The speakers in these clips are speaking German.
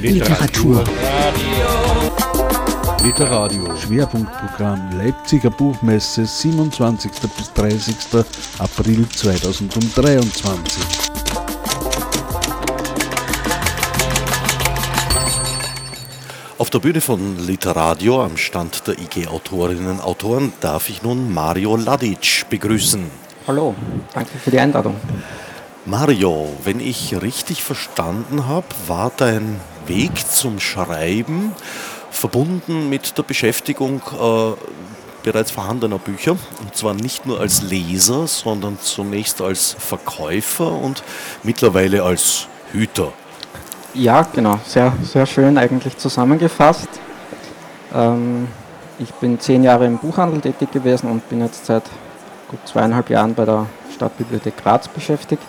Literatur. Literadio. Schwerpunktprogramm Leipziger Buchmesse 27. bis 30. April 2023. Auf der Bühne von Literadio am Stand der IG Autorinnen und Autoren darf ich nun Mario Ladic begrüßen. Hallo, danke für die Einladung. Mario, wenn ich richtig verstanden habe, war dein Weg zum Schreiben verbunden mit der Beschäftigung äh, bereits vorhandener Bücher. Und zwar nicht nur als Leser, sondern zunächst als Verkäufer und mittlerweile als Hüter. Ja, genau, sehr, sehr schön eigentlich zusammengefasst. Ähm, ich bin zehn Jahre im Buchhandel tätig gewesen und bin jetzt seit gut zweieinhalb Jahren bei der Stadtbibliothek Graz beschäftigt.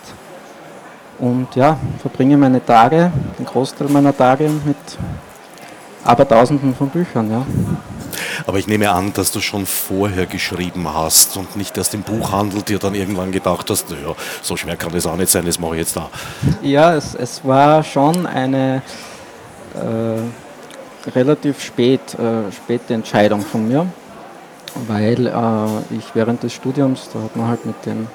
Und ja, verbringe meine Tage, den Großteil meiner Tage mit Abertausenden von Büchern. Ja. Aber ich nehme an, dass du schon vorher geschrieben hast und nicht erst im Buchhandel dir dann irgendwann gedacht hast, naja, so schwer kann das auch nicht sein, das mache ich jetzt da. Ja, es, es war schon eine äh, relativ spät, äh, späte Entscheidung von mir, weil äh, ich während des Studiums, da hat man halt mit den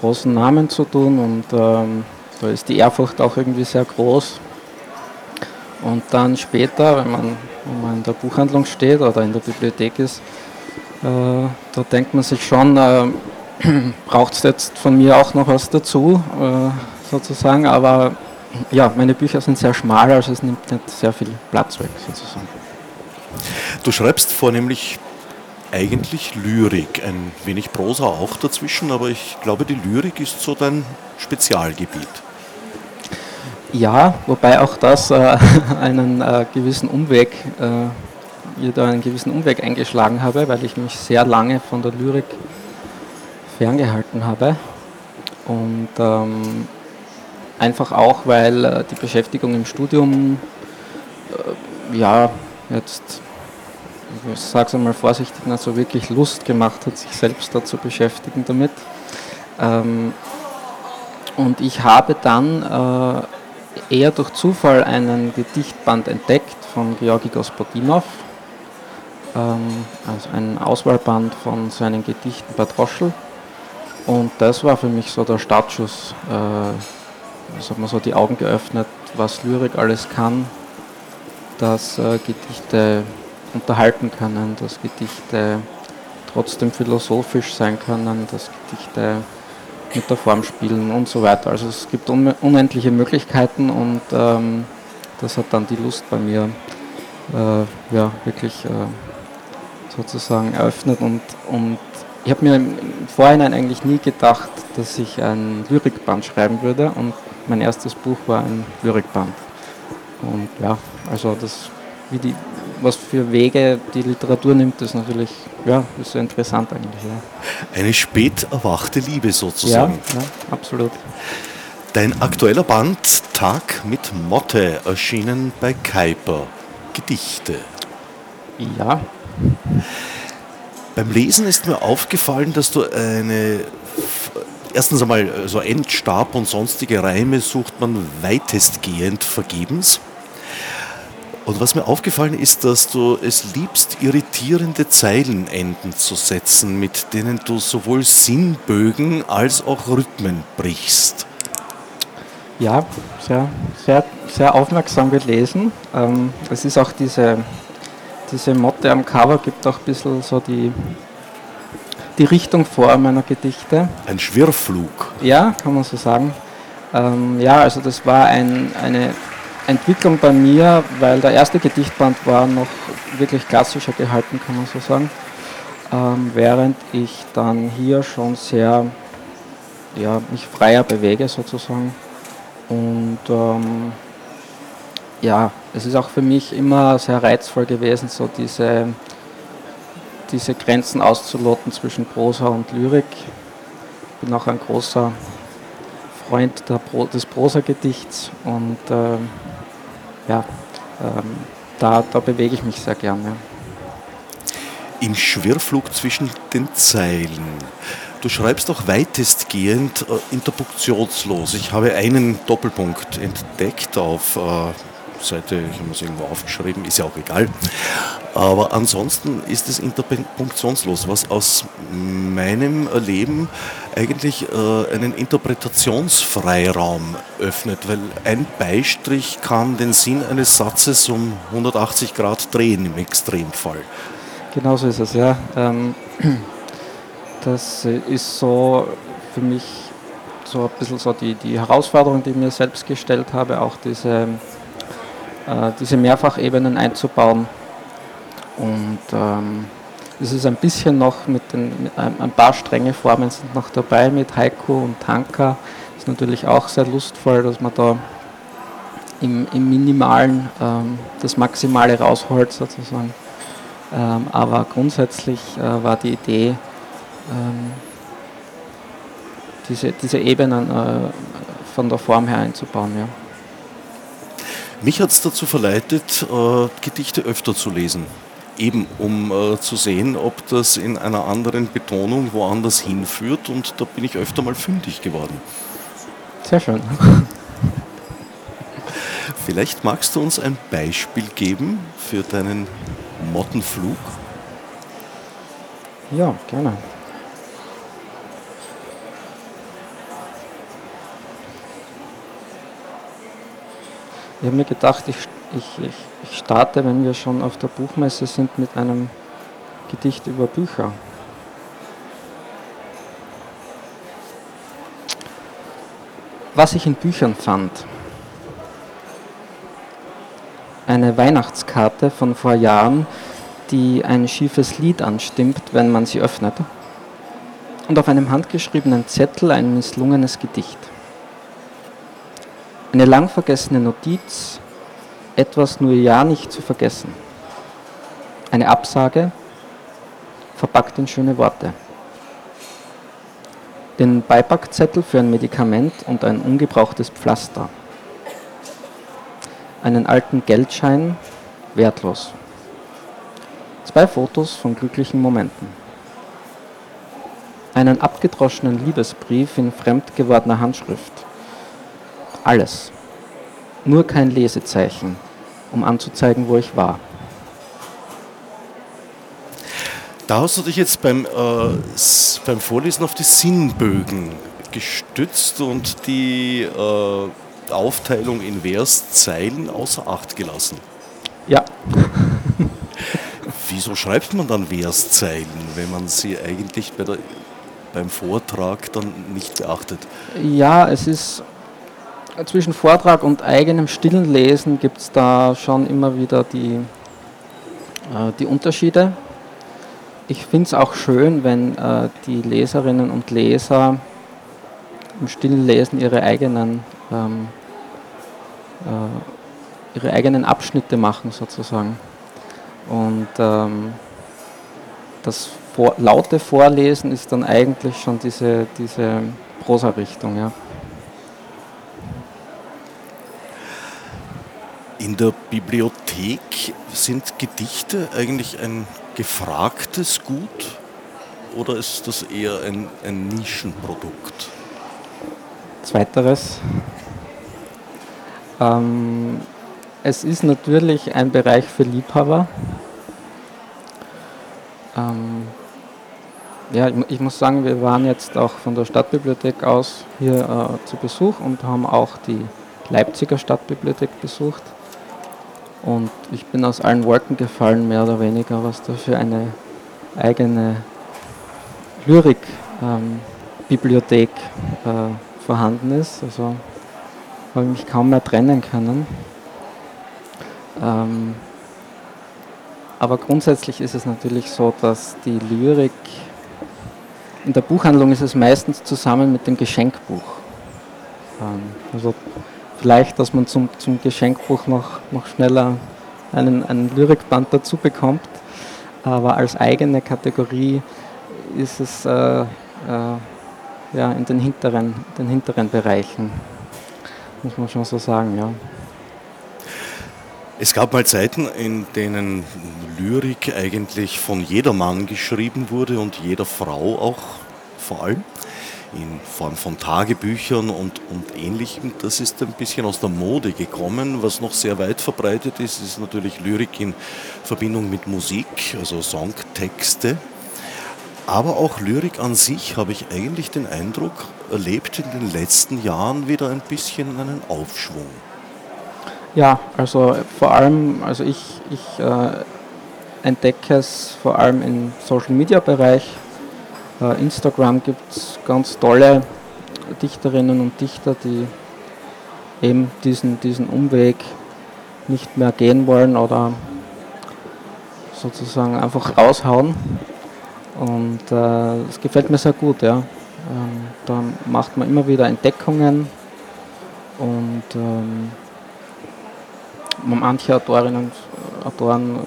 großen Namen zu tun und ähm, da ist die Ehrfurcht auch irgendwie sehr groß. Und dann später, wenn man, wenn man in der Buchhandlung steht oder in der Bibliothek ist, äh, da denkt man sich schon, äh, braucht es jetzt von mir auch noch was dazu, äh, sozusagen. Aber ja, meine Bücher sind sehr schmal, also es nimmt nicht sehr viel Platz weg, sozusagen. Du schreibst vornehmlich eigentlich Lyrik, ein wenig Prosa auch dazwischen, aber ich glaube, die Lyrik ist so dein Spezialgebiet. Ja, wobei auch das äh, einen äh, gewissen Umweg, äh, da einen gewissen Umweg eingeschlagen habe, weil ich mich sehr lange von der Lyrik ferngehalten habe. Und ähm, einfach auch, weil äh, die Beschäftigung im Studium, äh, ja, jetzt, ich sage es einmal vorsichtig, nicht so wirklich Lust gemacht hat, sich selbst da zu beschäftigen damit. Ähm, und ich habe dann äh, eher durch Zufall einen Gedichtband entdeckt von Georgi Gospodinov, ähm, also ein Auswahlband von seinen Gedichten Badroschel. Und das war für mich so der Startschuss. Äh, das hat mir so die Augen geöffnet, was Lyrik alles kann, dass äh, Gedichte unterhalten können, dass Gedichte trotzdem philosophisch sein können, dass Gedichte mit der Form spielen und so weiter. Also es gibt unendliche Möglichkeiten und ähm, das hat dann die Lust bei mir äh, ja, wirklich äh, sozusagen eröffnet und, und ich habe mir im Vorhinein eigentlich nie gedacht, dass ich ein Lyrikband schreiben würde und mein erstes Buch war ein Lyrikband. Und ja, also das, wie die, was für Wege die Literatur nimmt, ist natürlich ja, ist sehr interessant eigentlich. Ja. Eine spät erwachte Liebe sozusagen. Ja, ja, absolut. Dein aktueller Band Tag mit Motte erschienen bei Kuiper. Gedichte. Ja. Beim Lesen ist mir aufgefallen, dass du eine erstens einmal so Endstab und sonstige Reime sucht man weitestgehend vergebens. Und was mir aufgefallen ist, dass du es liebst, irritierende Zeilenenden zu setzen, mit denen du sowohl Sinnbögen als auch Rhythmen brichst. Ja, sehr, sehr, sehr aufmerksam gelesen. Ähm, es ist auch diese, diese Motte am Cover, gibt auch ein bisschen so die, die Richtung vor meiner Gedichte. Ein Schwirrflug. Ja, kann man so sagen. Ähm, ja, also das war ein, eine Entwicklung bei mir, weil der erste Gedichtband war noch wirklich klassischer gehalten, kann man so sagen. Ähm, während ich dann hier schon sehr ja, mich freier bewege sozusagen. Und ähm, ja, es ist auch für mich immer sehr reizvoll gewesen, so diese, diese Grenzen auszuloten zwischen Prosa und Lyrik. Ich bin auch ein großer Freund Pro, des Prosa-Gedichts und äh, ja, ähm, da, da bewege ich mich sehr gerne. Im Schwirrflug zwischen den Zeilen. Du schreibst auch weitestgehend äh, interpunktionslos. Ich habe einen Doppelpunkt entdeckt auf äh, Seite, ich habe es irgendwo aufgeschrieben, ist ja auch egal. Aber ansonsten ist es interpunktionslos, was aus meinem Erleben eigentlich äh, einen Interpretationsfreiraum öffnet, weil ein Beistrich kann den Sinn eines Satzes um 180 Grad drehen im Extremfall. Genauso ist es, ja. Ähm, das ist so für mich so ein bisschen so die, die Herausforderung, die ich mir selbst gestellt habe, auch diese, äh, diese Mehrfachebenen einzubauen. Und ähm, es ist ein bisschen noch mit, den, mit ein, ein, paar strenge Formen sind noch dabei mit Haiku und Tanka. Ist natürlich auch sehr lustvoll, dass man da im, im Minimalen ähm, das Maximale rausholt sozusagen. Ähm, aber grundsätzlich äh, war die Idee, ähm, diese, diese Ebenen äh, von der Form her einzubauen. Ja. Mich hat es dazu verleitet, äh, Gedichte öfter zu lesen. Eben um äh, zu sehen, ob das in einer anderen Betonung woanders hinführt. Und da bin ich öfter mal fündig geworden. Sehr schön. Vielleicht magst du uns ein Beispiel geben für deinen Mottenflug? Ja, gerne. Ich habe mir gedacht, ich, ich, ich starte, wenn wir schon auf der Buchmesse sind, mit einem Gedicht über Bücher. Was ich in Büchern fand. Eine Weihnachtskarte von vor Jahren, die ein schiefes Lied anstimmt, wenn man sie öffnet. Und auf einem handgeschriebenen Zettel ein misslungenes Gedicht. Eine lang vergessene Notiz, etwas nur ja nicht zu vergessen. Eine Absage, verpackt in schöne Worte. Den Beipackzettel für ein Medikament und ein ungebrauchtes Pflaster. Einen alten Geldschein, wertlos. Zwei Fotos von glücklichen Momenten. Einen abgedroschenen Liebesbrief in fremd gewordener Handschrift alles. Nur kein Lesezeichen, um anzuzeigen, wo ich war. Da hast du dich jetzt beim, äh, beim Vorlesen auf die Sinnbögen gestützt und die äh, Aufteilung in Verszeilen außer Acht gelassen. Ja. Wieso schreibt man dann Verszeilen, wenn man sie eigentlich bei der, beim Vortrag dann nicht beachtet? Ja, es ist zwischen Vortrag und eigenem stillen Lesen gibt es da schon immer wieder die, äh, die Unterschiede. Ich finde es auch schön, wenn äh, die Leserinnen und Leser im stillen Lesen ihre eigenen, ähm, äh, ihre eigenen Abschnitte machen sozusagen. Und ähm, das vor, laute Vorlesen ist dann eigentlich schon diese, diese Prosa-Richtung. Ja. In der Bibliothek sind Gedichte eigentlich ein gefragtes Gut oder ist das eher ein, ein Nischenprodukt? Zweiteres. Ähm, es ist natürlich ein Bereich für Liebhaber. Ähm, ja, ich, ich, muss sagen, wir waren jetzt auch von der Stadtbibliothek aus hier äh, zu Besuch und haben auch die Leipziger Stadtbibliothek besucht. Und ich bin aus allen Wolken gefallen, mehr oder weniger, was da für eine eigene Lyrik-Bibliothek ähm, äh, vorhanden ist. Also habe ich mich kaum mehr trennen können. Ähm, aber grundsätzlich ist es natürlich so, dass die Lyrik in der Buchhandlung ist es meistens zusammen mit dem Geschenkbuch. Ähm, also vielleicht, dass man zum, zum Geschenkbuch noch, noch schneller einen, einen Lyrikband dazu bekommt. Aber als eigene Kategorie ist es äh, äh, ja, in den hinteren, den hinteren Bereichen, muss man schon so sagen, ja. Es gab mal Zeiten, in denen Lyrik eigentlich von jedermann geschrieben wurde und jeder Frau auch vor allem. In Form von Tagebüchern und, und ähnlichem. Das ist ein bisschen aus der Mode gekommen. Was noch sehr weit verbreitet ist, ist natürlich Lyrik in Verbindung mit Musik, also Songtexte. Aber auch Lyrik an sich habe ich eigentlich den Eindruck, erlebt in den letzten Jahren wieder ein bisschen einen Aufschwung. Ja, also vor allem, also ich, ich äh, entdecke es vor allem im Social Media Bereich. Äh, Instagram gibt es ganz tolle Dichterinnen und Dichter, die eben diesen, diesen Umweg nicht mehr gehen wollen oder sozusagen einfach raushauen. Und äh, es gefällt mir sehr gut, ja. Ähm, da macht man immer wieder Entdeckungen und ähm, manche Autorinnen und Autoren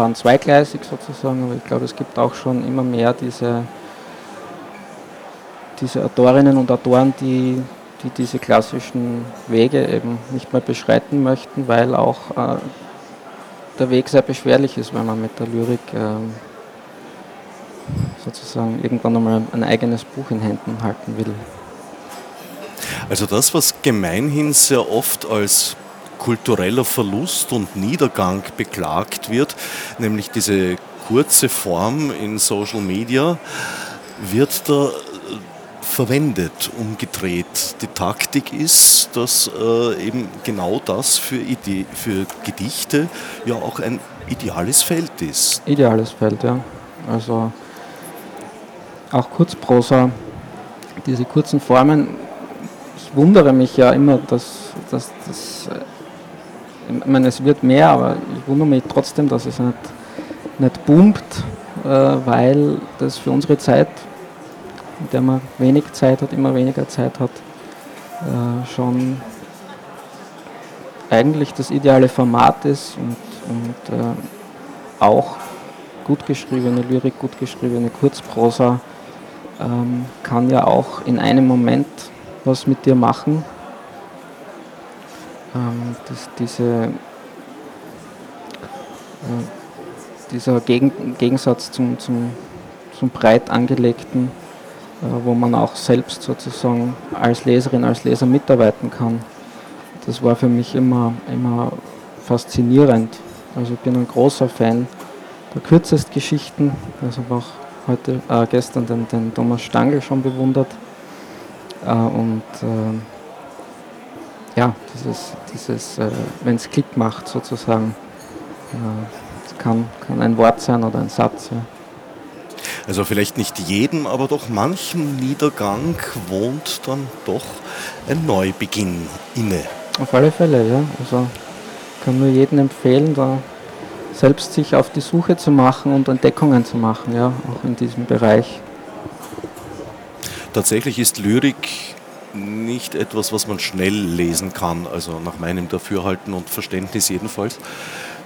fahren zweigleisig sozusagen, aber ich glaube, es gibt auch schon immer mehr diese, diese Autorinnen und Autoren, die, die diese klassischen Wege eben nicht mehr beschreiten möchten, weil auch äh, der Weg sehr beschwerlich ist, wenn man mit der Lyrik äh, sozusagen irgendwann einmal ein eigenes Buch in Händen halten will. Also das, was gemeinhin sehr oft als kultureller Verlust und Niedergang beklagt wird, nämlich diese kurze Form in Social Media, wird da verwendet, umgedreht. Die Taktik ist, dass äh, eben genau das für, Idee, für Gedichte ja auch ein ideales Feld ist. Ideales Feld, ja. Also auch Kurzprosa, diese kurzen Formen. Ich wundere mich ja immer, dass, dass, dass ich meine, es wird mehr, aber ich wundere mich trotzdem, dass es nicht, nicht boomt, äh, weil das für unsere Zeit, in der man wenig Zeit hat, immer weniger Zeit hat, äh, schon eigentlich das ideale Format ist und, und äh, auch gut geschriebene Lyrik, gut geschriebene Kurzprosa ähm, kann ja auch in einem Moment was mit dir machen. Ähm, das, diese, äh, dieser Gegen, Gegensatz zum, zum, zum breit angelegten, äh, wo man auch selbst sozusagen als Leserin, als Leser mitarbeiten kann, das war für mich immer, immer faszinierend. Also ich bin ein großer Fan der Kürzestgeschichten, also auch heute, äh, gestern den, den, Thomas Stangl schon bewundert. Äh, und äh, ja, dieses, dieses äh, wenn es Klick macht sozusagen, es äh, kann, kann ein Wort sein oder ein Satz. Ja. Also vielleicht nicht jedem, aber doch manchem Niedergang wohnt dann doch ein Neubeginn inne. Auf alle Fälle, ja. Also kann nur jedem empfehlen, da selbst sich auf die Suche zu machen und Entdeckungen zu machen, ja, auch in diesem Bereich. Tatsächlich ist Lyrik nicht etwas, was man schnell lesen kann, also nach meinem Dafürhalten und Verständnis jedenfalls,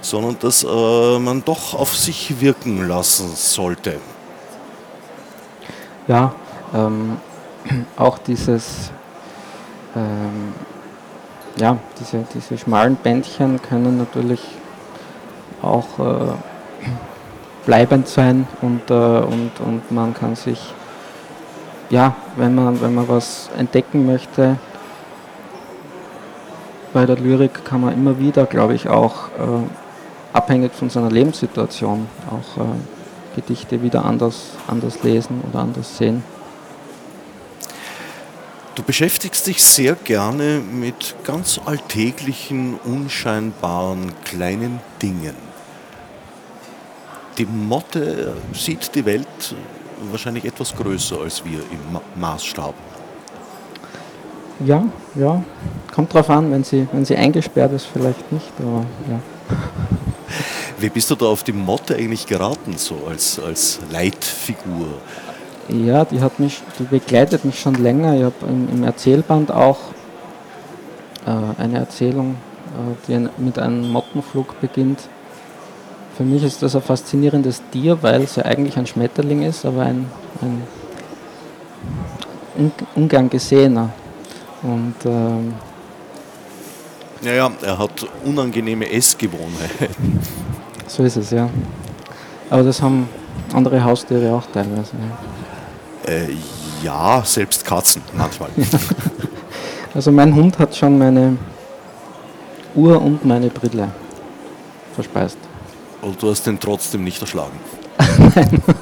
sondern dass äh, man doch auf sich wirken lassen sollte. Ja, ähm, auch dieses, ähm, ja, diese, diese schmalen Bändchen können natürlich auch äh, bleibend sein und, äh, und, und man kann sich, ja, wenn man, wenn man was entdecken möchte, bei der Lyrik kann man immer wieder, glaube ich, auch äh, abhängig von seiner Lebenssituation auch äh, Gedichte wieder anders, anders lesen oder anders sehen. Du beschäftigst dich sehr gerne mit ganz alltäglichen, unscheinbaren kleinen Dingen die Motte sieht die Welt wahrscheinlich etwas größer als wir im Maßstab. Ja, ja. Kommt drauf an, wenn sie, wenn sie eingesperrt ist, vielleicht nicht, aber ja. Wie bist du da auf die Motte eigentlich geraten, so als, als Leitfigur? Ja, die hat mich, die begleitet mich schon länger. Ich habe im, im, Erzählband auch äh, eine Erzählung, äh, die mit einem Mottenflug beginnt. Für mich ist das ein faszinierendes Tier, weil es ja eigentlich ein Schmetterling ist, aber ein, ein ungern gesehener. Und, ähm, ja, ja, er hat unangenehme Essgewohnheiten. So ist es, ja. Aber das haben andere Haustiere auch teilweise. Ja. Äh, ja, selbst Katzen manchmal. Also mein Hund hat schon meine Uhr und meine Brille verspeist. Und du hast den trotzdem nicht erschlagen. Nein.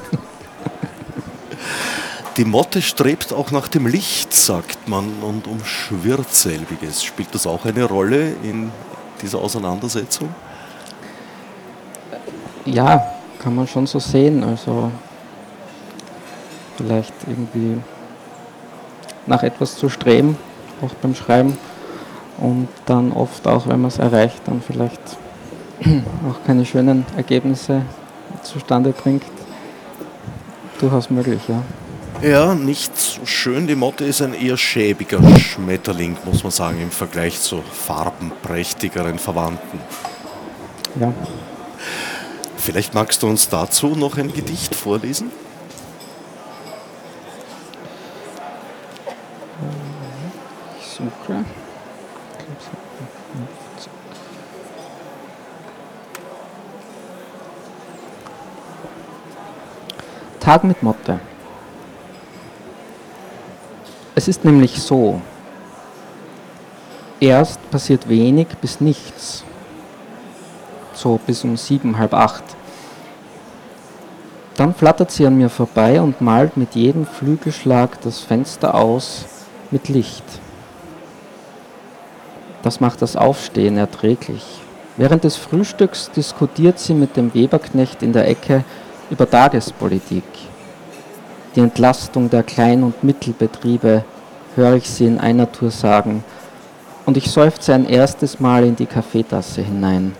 Die Motte strebt auch nach dem Licht, sagt man, und umschwirrt selbiges. Spielt das auch eine Rolle in dieser Auseinandersetzung? Ja, kann man schon so sehen. Also vielleicht irgendwie nach etwas zu streben, auch beim Schreiben. Und dann oft auch, wenn man es erreicht, dann vielleicht auch keine schönen Ergebnisse zustande bringt. Durchaus möglich, ja. Ja, nicht so schön. Die Motte ist ein eher schäbiger Schmetterling, muss man sagen, im Vergleich zu farbenprächtigeren Verwandten. Ja. Vielleicht magst du uns dazu noch ein Gedicht vorlesen? Tag mit Motte. Es ist nämlich so, erst passiert wenig bis nichts, so bis um sieben, halb acht. Dann flattert sie an mir vorbei und malt mit jedem Flügelschlag das Fenster aus mit Licht. Das macht das Aufstehen erträglich. Während des Frühstücks diskutiert sie mit dem Weberknecht in der Ecke über Tagespolitik die Entlastung der Klein- und Mittelbetriebe, höre ich sie in einer Tour sagen, und ich seufze ein erstes Mal in die Kaffeetasse hinein.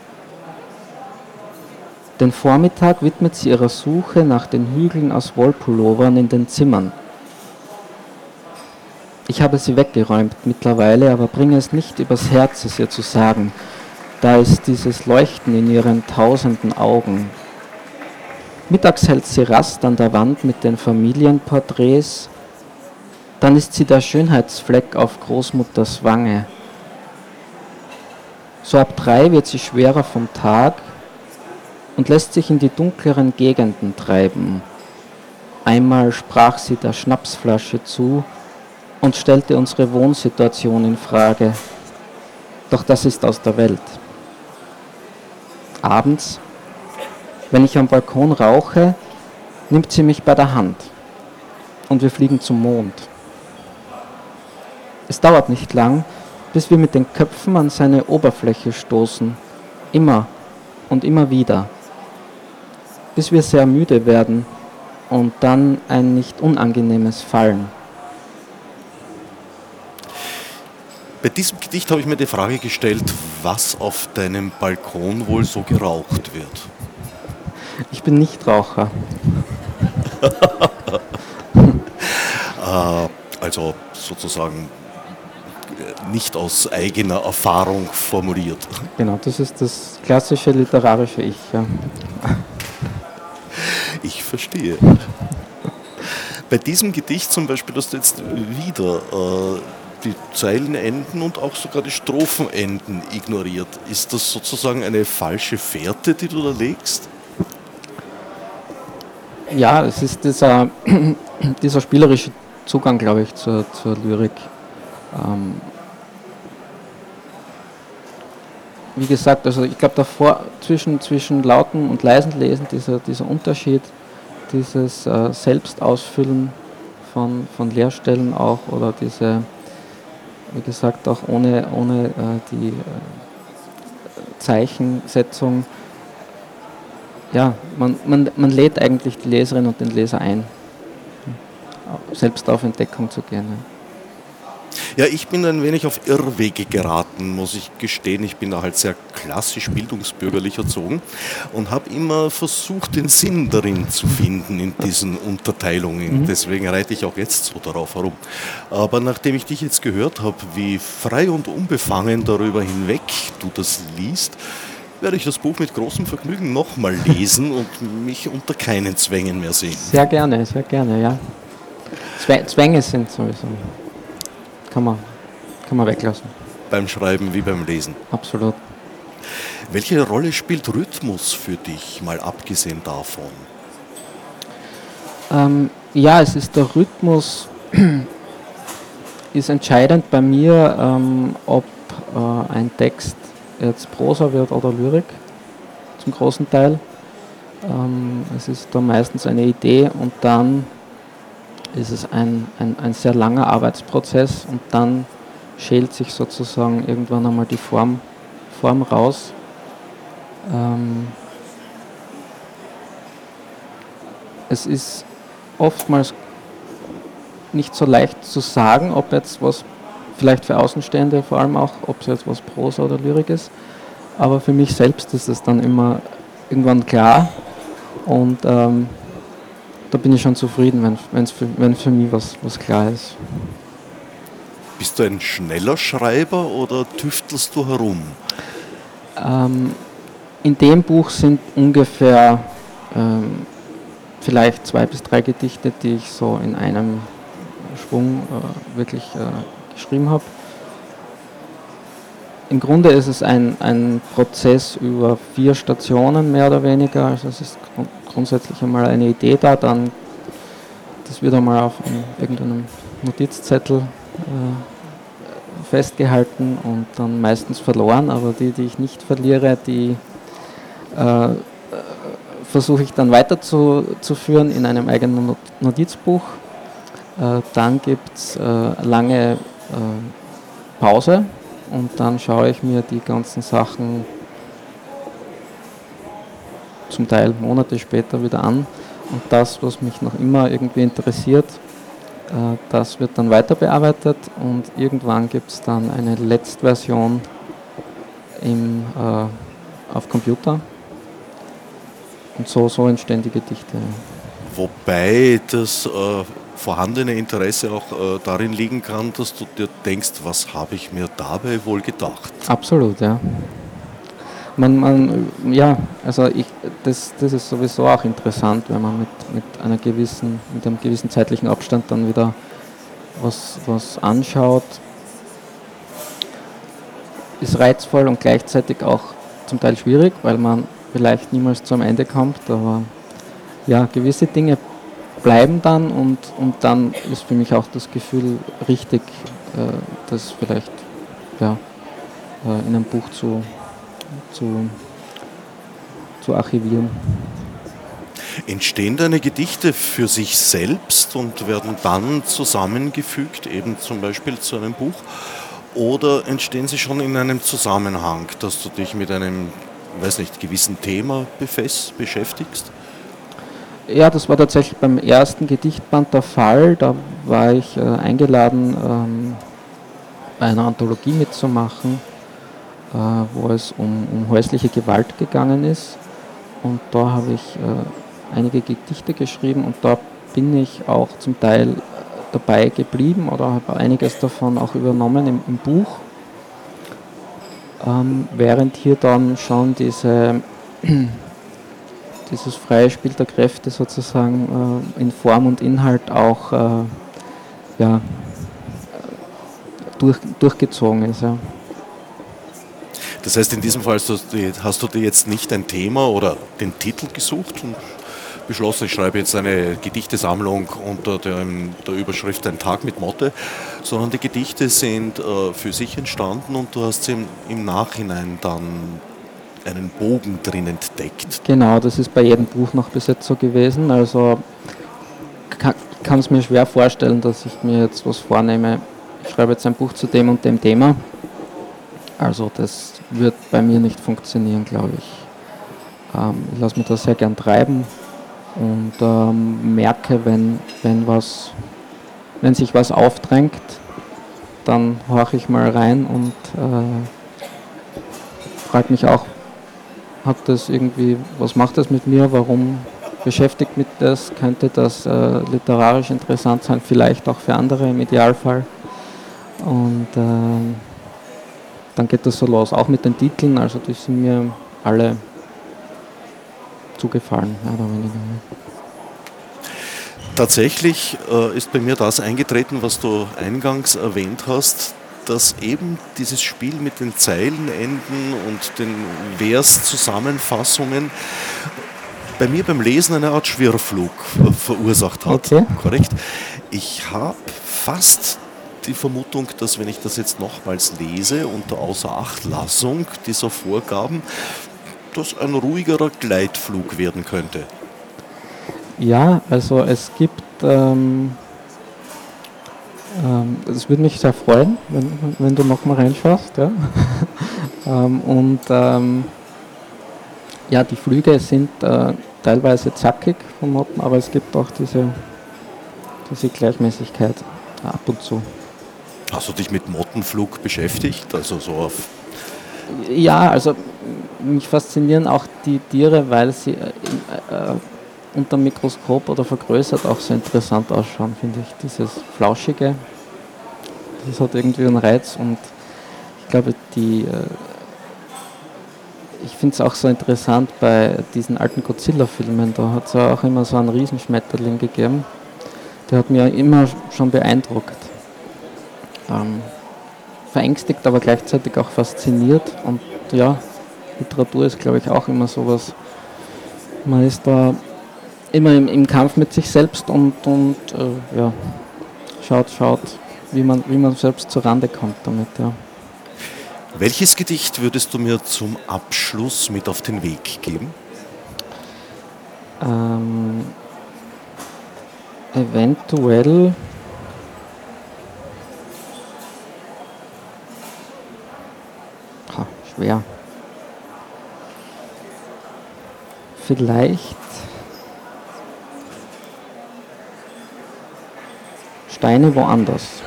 Den Vormittag widmet sie ihrer Suche nach den Hügeln aus Wollpullovern in den Zimmern. Ich habe sie weggeräumt mittlerweile, aber bringe es nicht übers Herz, es ihr zu sagen. Da ist dieses Leuchten in ihren tausenden Augen, Mittags hält sie Rast an der Wand mit den Familienporträts. Dann ist sie der Schönheitsfleck auf Großmutters Wange. So ab drei wird sie schwerer vom Tag und lässt sich in die dunkleren Gegenden treiben. Einmal sprach sie der Schnapsflasche zu und stellte unsere Wohnsituation in Frage. Doch das ist aus der Welt. Abends wenn ich am Balkon rauche, nimmt sie mich bei der Hand und wir fliegen zum Mond. Es dauert nicht lang, bis wir mit den Köpfen an seine Oberfläche stoßen, immer und immer wieder, bis wir sehr müde werden und dann ein nicht unangenehmes Fallen. Bei diesem Gedicht habe ich mir die Frage gestellt, was auf deinem Balkon wohl so geraucht wird. Ich bin nicht Raucher. Äh, also sozusagen äh, nicht aus eigener Erfahrung formuliert. Genau, das ist das klassische literarische Ich. Ja. Ich verstehe. Bei diesem Gedicht zum Beispiel hast du jetzt wieder äh, die Zeilenenden und auch sogar die Strophenenden ignoriert. Ist das sozusagen eine falsche Fährte, die du da legst? Ja, es ist dieser, dieser spielerische Zugang, glaube ich, zur, zur Lyrik. Ähm, wie gesagt, also ich glaube davor zwischen, zwischen lauten und leisen Lesen, dieser, dieser Unterschied, dieses äh, Selbstausfüllen von, von Leerstellen auch oder diese, wie gesagt, auch ohne, ohne äh, die äh, Zeichensetzung ja, man, man, man lädt eigentlich die Leserin und den Leser ein, selbst auf Entdeckung zu gehen. Ja, ich bin ein wenig auf Irrwege geraten, muss ich gestehen. Ich bin da halt sehr klassisch bildungsbürgerlich erzogen und habe immer versucht, den Sinn darin zu finden in diesen Unterteilungen. Mhm. Deswegen reite ich auch jetzt so darauf herum. Aber nachdem ich dich jetzt gehört habe, wie frei und unbefangen darüber hinweg du das liest, werde ich das Buch mit großem Vergnügen nochmal lesen und mich unter keinen Zwängen mehr sehen. Sehr gerne, sehr gerne, ja. Zwänge sind sowieso. Kann man, kann man weglassen. Beim Schreiben wie beim Lesen. Absolut. Welche Rolle spielt Rhythmus für dich, mal abgesehen davon? Ähm, ja, es ist der Rhythmus, ist entscheidend bei mir, ähm, ob äh, ein Text jetzt Prosa wird oder Lyrik, zum großen Teil. Ähm, es ist da meistens eine Idee und dann ist es ein, ein, ein sehr langer Arbeitsprozess und dann schält sich sozusagen irgendwann einmal die Form, Form raus. Ähm, es ist oftmals nicht so leicht zu sagen, ob jetzt was vielleicht für Außenstehende vor allem auch, ob es jetzt was Prosa oder Lyrik ist. Aber für mich selbst ist es dann immer irgendwann klar und ähm, da bin ich schon zufrieden, wenn, wenn's für, wenn für mich was, was klar ist. Bist du ein schneller Schreiber oder tüftelst du herum? Ähm, in dem Buch sind ungefähr ähm, vielleicht zwei bis drei Gedichte, die ich so in einem Schwung äh, wirklich äh, geschrieben habe. Im Grunde ist es ein, ein Prozess über vier Stationen mehr oder weniger. Also es ist grund grundsätzlich einmal eine Idee da, dann das wird einmal auf einem, irgendeinem Notizzettel äh, festgehalten und dann meistens verloren, aber die, die ich nicht verliere, die äh, versuche ich dann weiterzuführen in einem eigenen Notizbuch. Äh, dann gibt es äh, lange Pause und dann schaue ich mir die ganzen Sachen zum Teil Monate später wieder an. Und das, was mich noch immer irgendwie interessiert, äh, das wird dann weiter bearbeitet und irgendwann gibt es dann eine Letztversion im, äh, auf Computer und so, so entstehen die Gedichte. Wobei das äh, vorhandene Interesse auch äh, darin liegen kann, dass du dir denkst, was habe ich mir dabei wohl gedacht? Absolut, ja. Man, man, ja, also ich, das, das ist sowieso auch interessant, wenn man mit, mit, einer gewissen, mit einem gewissen zeitlichen Abstand dann wieder was, was anschaut. Ist reizvoll und gleichzeitig auch zum Teil schwierig, weil man vielleicht niemals zum Ende kommt, aber ja, gewisse Dinge bleiben dann und, und dann ist für mich auch das Gefühl richtig, äh, das vielleicht ja, äh, in einem Buch zu, zu, zu archivieren. Entstehen deine Gedichte für sich selbst und werden dann zusammengefügt, eben zum Beispiel zu einem Buch? Oder entstehen sie schon in einem Zusammenhang, dass du dich mit einem weiß nicht, gewissen Thema beschäftigst? Ja, das war tatsächlich beim ersten Gedichtband der Fall. Da war ich äh, eingeladen, ähm, bei einer Anthologie mitzumachen, äh, wo es um, um, häusliche Gewalt gegangen ist. Und da habe ich äh, einige Gedichte geschrieben und da bin ich auch zum Teil dabei geblieben oder habe einiges davon auch übernommen im, im Buch. Ähm, während hier dann schon diese, dieses freie Spiel der Kräfte sozusagen äh, in Form und Inhalt auch äh, ja, durch, durchgezogen ist. Ja. Das heißt, in diesem Fall hast du, dir jetzt nicht ein Thema oder den Titel gesucht und beschlossen, ich schreibe jetzt eine Gedichtesammlung unter der, Überschrift Ein Tag mit Motte, sondern die Gedichte sind äh, für sich entstanden und du hast sie im Nachhinein dann einen Bogen drin entdeckt. Genau, das ist bei jedem Buch noch bis jetzt so gewesen. Also kann, es mir schwer vorstellen, dass ich mir jetzt was vornehme. Ich schreibe jetzt ein Buch zu dem und dem Thema. Also das wird bei mir nicht funktionieren, glaube ich. Ähm, ich lasse mich da sehr gern treiben und ähm, merke, wenn, wenn, was, wenn sich was aufdrängt, dann horche ich mal rein und äh, frage mich auch, hat das irgendwie, was macht das mit mir, warum beschäftigt mich das, könnte das äh, literarisch interessant sein, vielleicht auch für andere im Idealfall. Und äh, dann geht das so los, auch mit den Titeln, also die sind mir alle zugefallen, mehr oder weniger. Tatsächlich äh, ist bei mir das eingetreten, was du eingangs erwähnt hast, dass eben dieses Spiel mit den Zeilenenden und den Verszusammenfassungen bei mir beim Lesen eine Art Schwirrflug verursacht hat. Okay. Korrekt. Ich habe fast die Vermutung, dass wenn ich das jetzt nochmals lese, unter Außerachtlassung dieser Vorgaben, das ein ruhigerer Gleitflug werden könnte. Ja, also es gibt, ähm, es würde mich sehr freuen, wenn, wenn du nochmal reinschaust. Ja? ähm, und ähm, ja, die Flüge sind äh, teilweise zackig von Motten, aber es gibt auch diese, diese Gleichmäßigkeit ab und zu. Hast du dich mit Mottenflug beschäftigt? Also so auf Ja, also mich faszinieren auch die Tiere, weil sie äh, äh, unter dem Mikroskop oder vergrößert auch so interessant ausschauen, finde ich. Dieses Flauschige, das hat irgendwie einen Reiz und ich glaube, die. Äh, ich finde es auch so interessant bei diesen alten Godzilla-Filmen, da hat es ja auch immer so einen Riesenschmetterling gegeben. Der hat mir immer schon beeindruckt. Ähm, verängstigt, aber gleichzeitig auch fasziniert. Und ja, Literatur ist, glaube ich, auch immer sowas. Man ist da immer im, im Kampf mit sich selbst und, und äh, ja, schaut, schaut, wie man, wie man selbst zur Rande kommt damit. Ja. Welches Gedicht würdest du mir zum Abschluss mit auf den Weg geben? Ähm, eventuell ha, schwer. Vielleicht Steine woanders.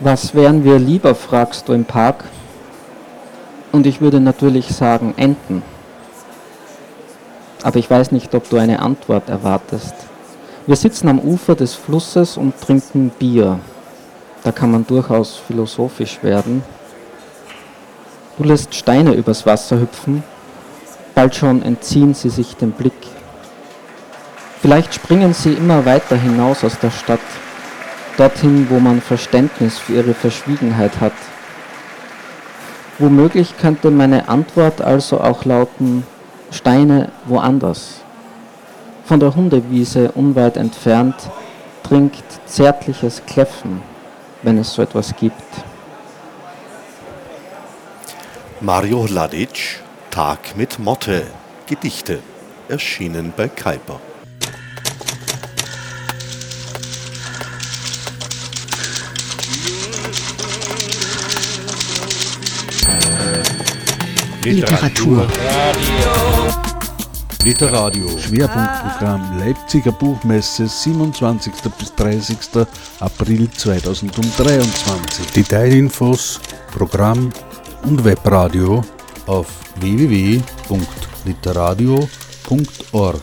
Was wären wir lieber, fragst du im Park. Und ich würde natürlich sagen Enten. Aber ich weiß nicht, ob du eine Antwort erwartest. Wir sitzen am Ufer des Flusses und trinken Bier. Da kann man durchaus philosophisch werden. Du lässt Steine übers Wasser hüpfen, bald schon entziehen sie sich dem Blick. Vielleicht springen sie immer weiter hinaus aus der Stadt, dorthin, wo man Verständnis für ihre Verschwiegenheit hat. Womöglich könnte meine Antwort also auch lauten, Steine woanders. Von der Hundewiese unweit entfernt trinkt zärtliches Kläffen, wenn es so etwas gibt. Mario Hladic, Tag mit Motte, Gedichte, erschienen bei Kuiper. Literatur. Literadio. Schwerpunktprogramm Leipziger Buchmesse 27. bis 30. April 2023. Detailinfos, Programm und Webradio auf www.literadio.org.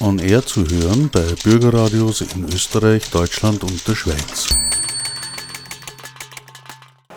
On Air zu hören bei Bürgerradios in Österreich, Deutschland und der Schweiz.